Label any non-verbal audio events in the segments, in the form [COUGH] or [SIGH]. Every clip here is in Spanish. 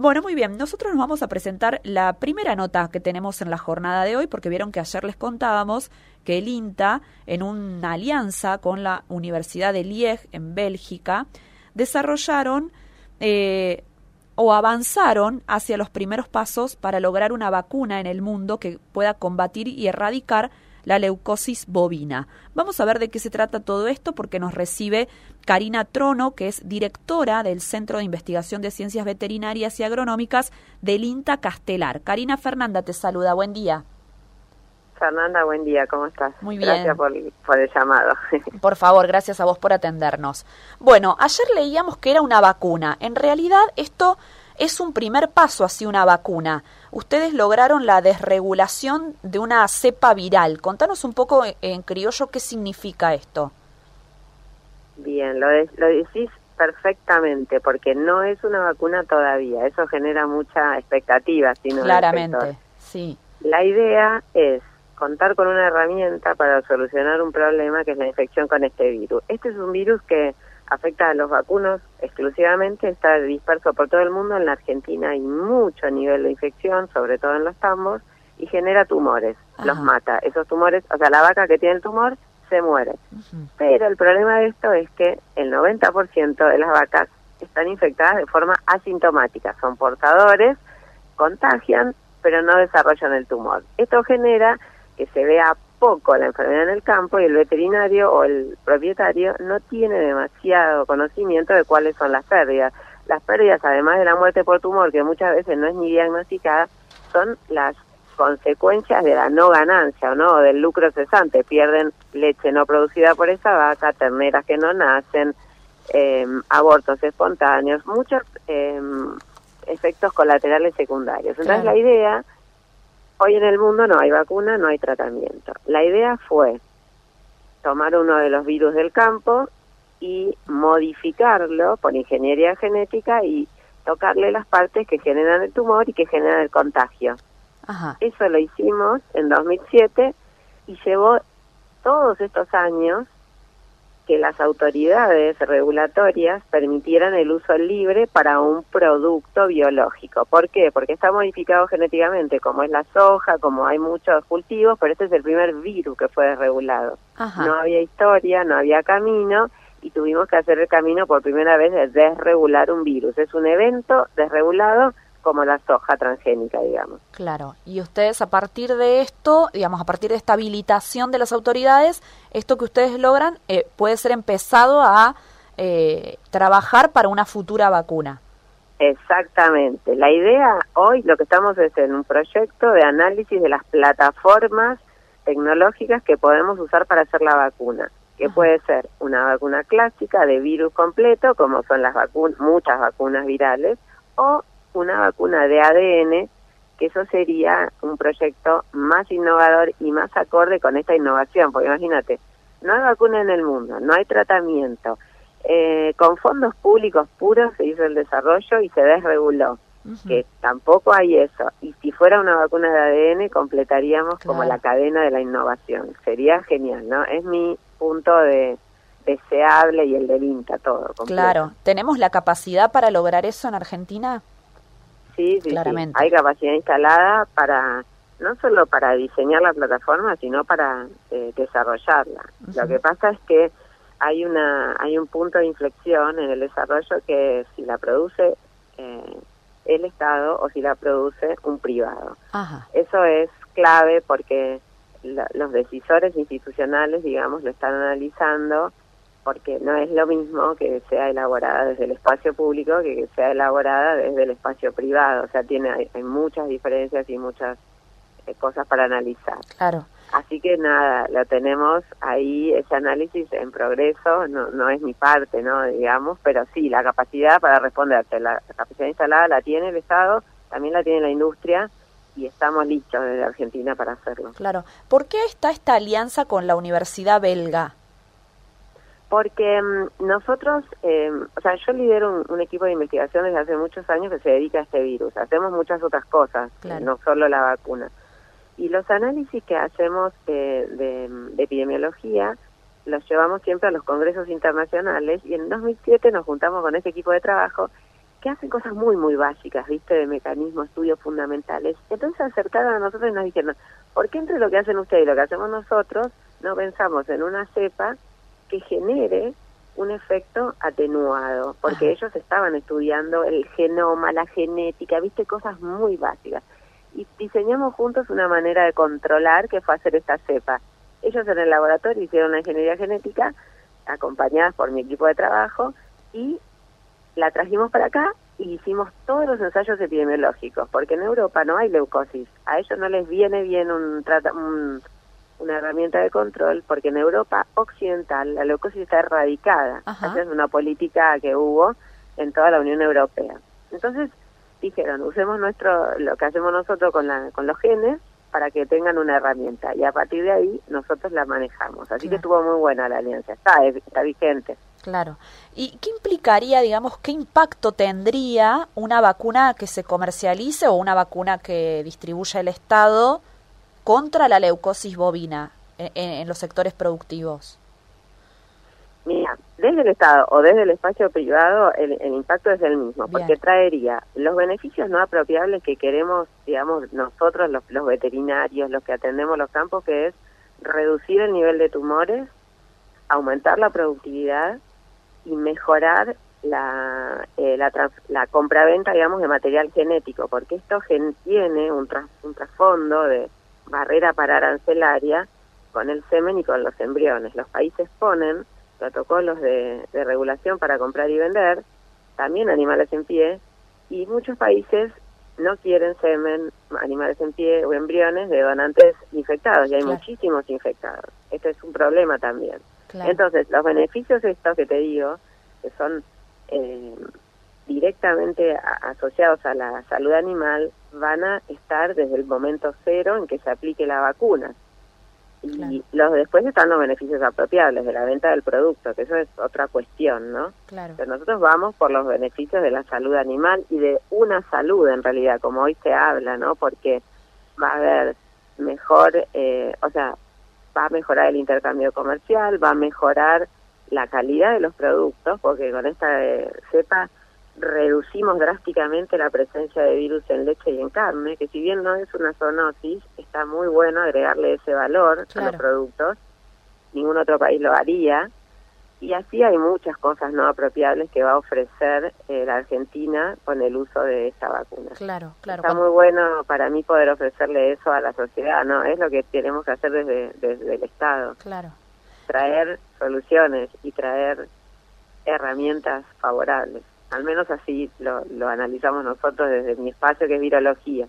Bueno, muy bien. Nosotros nos vamos a presentar la primera nota que tenemos en la jornada de hoy, porque vieron que ayer les contábamos que el INTA, en una alianza con la Universidad de Liege en Bélgica, desarrollaron eh, o avanzaron hacia los primeros pasos para lograr una vacuna en el mundo que pueda combatir y erradicar la leucosis bovina. Vamos a ver de qué se trata todo esto porque nos recibe Karina Trono, que es directora del Centro de Investigación de Ciencias Veterinarias y Agronómicas del INTA Castelar. Karina Fernanda te saluda, buen día. Fernanda, buen día, ¿cómo estás? Muy bien. Gracias por, por, el llamado. [LAUGHS] Por favor, gracias a vos por atendernos. Bueno, ayer leíamos que era una vacuna. En realidad, esto es un primer paso hacia una vacuna. Ustedes lograron la desregulación de una cepa viral. Contanos un poco en criollo qué significa esto. Bien, lo, de, lo decís perfectamente, porque no es una vacuna todavía. Eso genera mucha expectativa. Sino Claramente, sí. La idea es contar con una herramienta para solucionar un problema que es la infección con este virus. Este es un virus que afecta a los vacunos exclusivamente, está disperso por todo el mundo, en la Argentina hay mucho nivel de infección, sobre todo en los tambos, y genera tumores, los mata. Esos tumores, o sea, la vaca que tiene el tumor se muere. Pero el problema de esto es que el 90% de las vacas están infectadas de forma asintomática, son portadores, contagian, pero no desarrollan el tumor. Esto genera que se vea poco la enfermedad en el campo y el veterinario o el propietario no tiene demasiado conocimiento de cuáles son las pérdidas. Las pérdidas, además de la muerte por tumor, que muchas veces no es ni diagnosticada, son las consecuencias de la no ganancia o no del lucro cesante. Pierden leche no producida por esa vaca, terneras que no nacen, eh, abortos espontáneos, muchos eh, efectos colaterales secundarios. Entonces la idea Hoy en el mundo no hay vacuna, no hay tratamiento. La idea fue tomar uno de los virus del campo y modificarlo por ingeniería genética y tocarle las partes que generan el tumor y que generan el contagio. Eso lo hicimos en 2007 y llevó todos estos años que las autoridades regulatorias permitieran el uso libre para un producto biológico. ¿Por qué? Porque está modificado genéticamente, como es la soja, como hay muchos cultivos, pero este es el primer virus que fue desregulado. No había historia, no había camino y tuvimos que hacer el camino por primera vez de desregular un virus. Es un evento desregulado como la soja transgénica, digamos. Claro, y ustedes a partir de esto, digamos, a partir de esta habilitación de las autoridades, esto que ustedes logran eh, puede ser empezado a eh, trabajar para una futura vacuna. Exactamente. La idea hoy, lo que estamos es en un proyecto de análisis de las plataformas tecnológicas que podemos usar para hacer la vacuna, que puede ser una vacuna clásica de virus completo, como son las vacunas, muchas vacunas virales, o una vacuna de ADN, que eso sería un proyecto más innovador y más acorde con esta innovación, porque imagínate, no hay vacuna en el mundo, no hay tratamiento. Eh, con fondos públicos puros se hizo el desarrollo y se desreguló, que tampoco hay eso. Y si fuera una vacuna de ADN, completaríamos como la cadena de la innovación. Sería genial, ¿no? Es mi punto de deseable y el del INTA, todo. Claro, ¿tenemos la capacidad para lograr eso en Argentina? Sí, sí, hay capacidad instalada para no solo para diseñar la plataforma, sino para eh, desarrollarla. Lo que pasa es que hay una hay un punto de inflexión en el desarrollo que si la produce eh, el Estado o si la produce un privado. Eso es clave porque los decisores institucionales, digamos, lo están analizando porque no es lo mismo que sea elaborada desde el espacio público que que sea elaborada desde el espacio privado. O sea, tiene hay, muchas diferencias y muchas eh, cosas para analizar. Claro. Así que nada, lo tenemos ahí, ese análisis en progreso, no, no es mi parte, ¿no? Digamos, pero sí, la capacidad para responderte, la, capacidad instalada la tiene el Estado, también la tiene la industria, y estamos listos desde Argentina para hacerlo. Claro. ¿Por qué está esta alianza con la Universidad Belga? Porque mm, nosotros, eh, o sea, yo lidero un, equipo de investigación desde hace muchos años que se dedica a este virus. Hacemos muchas otras cosas, no solo la vacuna. Y los análisis que hacemos de, de, epidemiología los llevamos siempre a los congresos internacionales y en 2007 nos juntamos con ese equipo de trabajo que hacen cosas muy, muy básicas, ¿viste? De mecanismos, estudios fundamentales. Entonces se acercaron a nosotros y nos dijeron, ¿por qué entre lo que hacen ustedes y lo que hacemos nosotros no pensamos en una cepa que genere un efecto atenuado? Porque ellos estaban estudiando el genoma, la genética, ¿viste? Cosas muy básicas. Y diseñamos juntos una manera de controlar que fue hacer esta cepa. Ellos en el laboratorio hicieron la ingeniería genética, acompañadas por mi equipo de trabajo, y la trajimos para acá y hicimos todos los ensayos epidemiológicos, porque en Europa no hay leucosis. A ellos no les viene bien un, una herramienta de control, porque en Europa occidental la leucosis está erradicada. Esa es una política que hubo en toda la Unión Europea. Entonces dijeron, usemos nuestro lo que hacemos nosotros con, la, con los genes para que tengan una herramienta y a partir de ahí nosotros la manejamos. Así que estuvo muy buena la alianza, está, está vigente. Claro. ¿Y qué implicaría, digamos, qué impacto tendría una vacuna que se comercialice o una vacuna que distribuya el Estado contra la leucosis bovina en, los sectores productivos? Mira, desde el Estado o desde el espacio privado el, impacto es el mismo, porque traería los beneficios no apropiables que queremos, digamos, nosotros los, los veterinarios, los que atendemos los campos, que es reducir el nivel de tumores, aumentar la productividad y mejorar la, eh, la, la compraventa, digamos, de material genético, porque esto tiene un, un trasfondo de barrera para arancelaria con el semen y con los embriones. Los países ponen protocolos de, de regulación para comprar y vender, también animales en pie, y muchos países no quieren semen, animales en pie o embriones de donantes infectados, y hay muchísimos infectados. Este es un problema también. Entonces, los beneficios estos que te digo, que son eh, directamente asociados a la salud animal, van a estar desde el momento cero en que se aplique la vacuna. Y los después están los beneficios apropiables de la venta del producto, que eso es otra cuestión, ¿no? Claro. Pero nosotros vamos por los beneficios de la salud animal y de una salud en realidad, como hoy se habla, ¿no? Porque va a haber mejor, eh, o sea, va a mejorar el intercambio comercial, va a mejorar la calidad de los productos, porque con esta eh, cepa reducimos drásticamente la presencia de virus en leche y en carne, que si bien no es una zoonosis, está muy bueno agregarle ese valor a los productos. Ningún otro país lo haría. Y así hay muchas cosas no apropiables que va a ofrecer eh, la Argentina con el uso de esta vacuna. Claro, claro. Está muy bueno para mí poder ofrecerle eso a la sociedad, ¿no? Es lo que tenemos que hacer desde, desde el Estado. Claro. Traer soluciones y traer herramientas favorables. Al menos así lo, lo analizamos nosotros desde mi espacio, que es virología.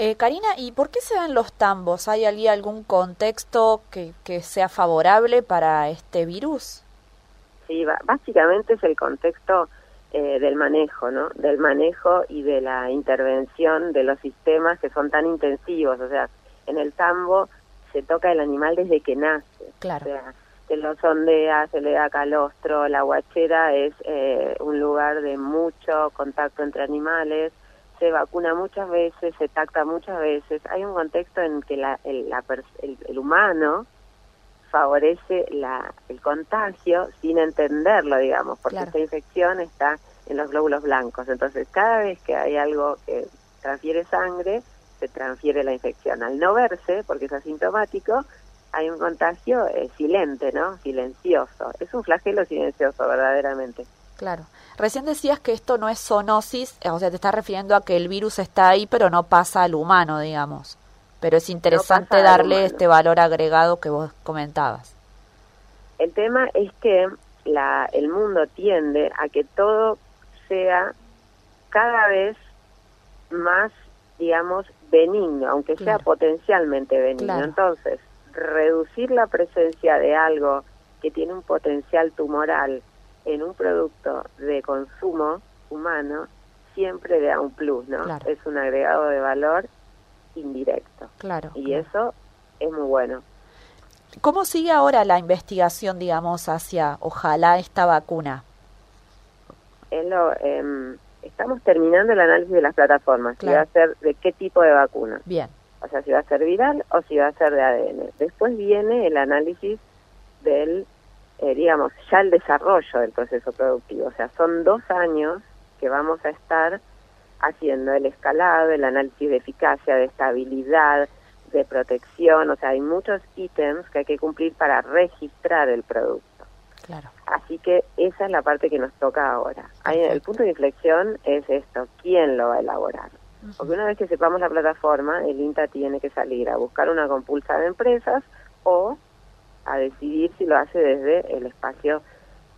Eh, Karina, ¿y por qué se dan los tambos? ¿Hay algún contexto que, que sea favorable para este virus? Sí, básicamente es el contexto eh, del manejo, ¿no? Del manejo y de la intervención de los sistemas que son tan intensivos. O sea, en el tambo se toca el animal desde que nace. Claro. O sea, se lo sondea, se le da calostro. La huachera es eh, un lugar de mucho contacto entre animales. Se vacuna muchas veces, se tacta muchas veces. Hay un contexto en que la, el, la, el humano favorece la, el contagio sin entenderlo, digamos, porque esta infección está en los glóbulos blancos. Entonces, cada vez que hay algo que transfiere sangre, se transfiere la infección. Al no verse, porque es asintomático, hay un contagio eh, silente, ¿no? Silencioso. Es un flagelo silencioso, verdaderamente. Claro. Recién decías que esto no es zoonosis, o sea, te estás refiriendo a que el virus está ahí, pero no pasa al humano, digamos pero es interesante darle este valor agregado que vos comentabas. El tema es que la, el mundo tiende a que todo sea cada vez más, digamos, benigno, aunque sea potencialmente benigno. Entonces, reducir la presencia de algo que tiene un potencial tumoral en un producto de consumo humano siempre da un plus, ¿no? Es un agregado de valor indirecto. Claro. Y eso es muy bueno. ¿Cómo sigue ahora la investigación, digamos, hacia, ojalá, esta vacuna? lo, eh, estamos terminando el análisis de las plataformas, si va a ser de qué tipo de vacuna. Bien. O sea, si va a ser viral o si va a ser de ADN. Después viene el análisis del, eh, digamos, ya el desarrollo del proceso productivo. O sea, son dos años que vamos a estar haciendo el escalado, el análisis de eficacia, de estabilidad, de protección, o sea, hay muchos ítems que hay que cumplir para registrar el producto. Claro. Así que esa es la parte que nos toca ahora. el punto de inflexión es esto, ¿quién lo va a elaborar? Porque una vez que sepamos la plataforma, el INTA tiene que salir a buscar una compulsa de empresas o a decidir si lo hace desde el espacio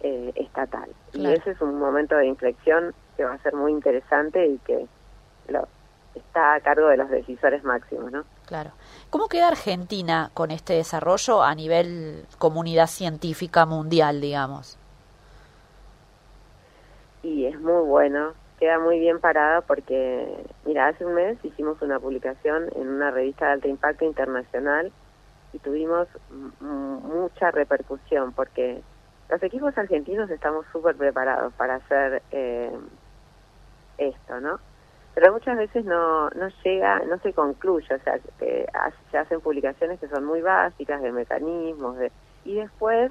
eh, estatal. Y ese es un momento de inflexión que va a ser muy interesante y que lo, está a cargo de los decisores máximos, ¿no? Claro. ¿Cómo queda Argentina con este desarrollo a nivel comunidad científica mundial, digamos? Y es muy bueno, queda muy bien parada porque, mira, hace un mes hicimos una publicación en una revista de alto impacto internacional y tuvimos mucha repercusión porque los equipos argentinos estamos súper preparados para hacer eh, esto, ¿no? Pero muchas veces no, no llega, no se concluye, o sea, se hacen publicaciones que son muy básicas de mecanismos, de, y después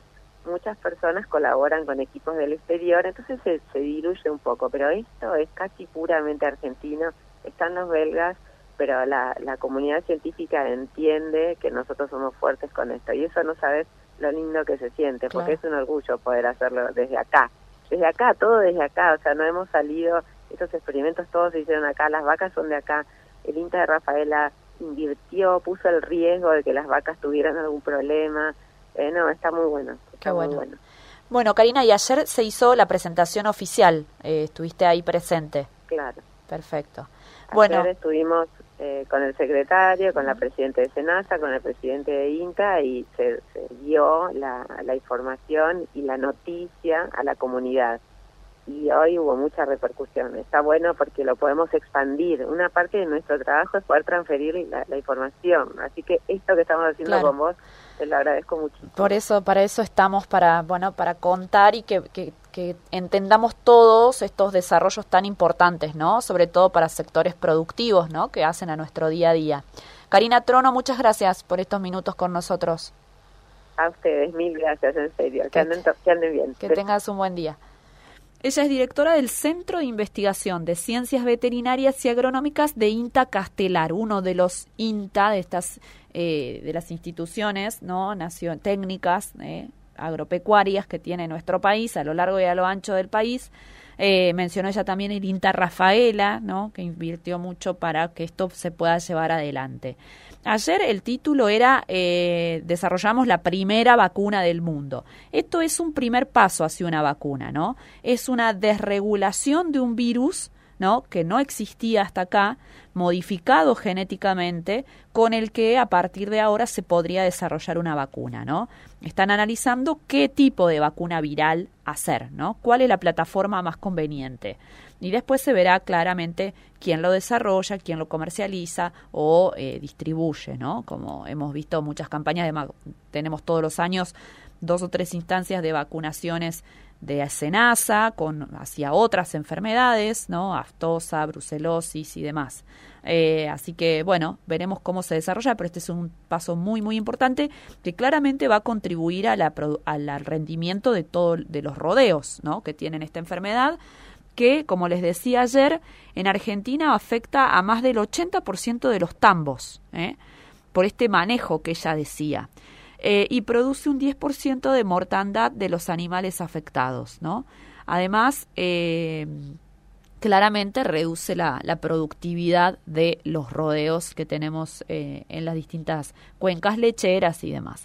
muchas personas colaboran con equipos del exterior, entonces se, se diluye un poco, pero esto es casi puramente argentino, están los belgas, pero la, la comunidad científica entiende que nosotros somos fuertes con esto, y eso no sabes lo lindo que se siente, porque es un orgullo poder hacerlo desde acá, desde acá, todo desde acá, o sea, no hemos salido, estos experimentos todos se hicieron acá, las vacas son de acá, el INTA de Rafaela invirtió, puso el riesgo de que las vacas tuvieran algún problema, eh, no, está muy bueno, está bueno. Muy bueno. Bueno, Karina, y ayer se hizo la presentación oficial, eh, estuviste ahí presente. Claro. Perfecto. Ayer bueno, estuvimos eh, con el secretario, con la presidenta de Senasa, con el presidente de INTA y se, dio la, la, información y la noticia a la comunidad. Y hoy hubo mucha repercusión. Está bueno porque lo podemos expandir. Una parte de nuestro trabajo es poder transferir la, la información. Así que esto que estamos haciendo con vos te lo agradezco muchísimo. Por eso, para eso estamos, para, bueno, para contar y que, que, que, entendamos todos estos desarrollos tan importantes, ¿no? Sobre todo para sectores productivos, ¿no? Que hacen a nuestro día a día. Karina Trono, muchas gracias por estos minutos con nosotros. A ustedes, mil gracias, en serio. Que, anden, que anden bien. Que tengas un buen día. Ella es directora del Centro de Investigación de Ciencias Veterinarias y Agronómicas de INTA Castelar, uno de los INTA de estas eh, de las instituciones no Nación, técnicas eh, agropecuarias que tiene nuestro país a lo largo y a lo ancho del país. Eh, mencionó ella también el INTA Rafaela, ¿no? que invirtió mucho para que esto se pueda llevar adelante. Ayer el título era eh, Desarrollamos la primera vacuna del mundo. Esto es un primer paso hacia una vacuna, ¿no? Es una desregulación de un virus ¿no? que no existía hasta acá, modificado genéticamente, con el que a partir de ahora se podría desarrollar una vacuna, ¿no? Están analizando qué tipo de vacuna viral hacer, ¿no? ¿Cuál es la plataforma más conveniente? y después se verá claramente quién lo desarrolla, quién lo comercializa o eh, distribuye, ¿no? Como hemos visto muchas campañas, de tenemos todos los años dos o tres instancias de vacunaciones de Senasa con hacia otras enfermedades, ¿no? Aftosa, brucelosis y demás. Eh, así que bueno, veremos cómo se desarrolla, pero este es un paso muy muy importante que claramente va a contribuir a la, al rendimiento de todos de los rodeos, ¿no? Que tienen esta enfermedad que, como les decía ayer, en Argentina afecta a más del 80% de los tambos, ¿eh? por este manejo que ella decía. Eh, y produce un 10% de mortandad de los animales afectados, ¿no? Además, eh, claramente reduce la, la, productividad de los rodeos que tenemos en las distintas cuencas lecheras y demás.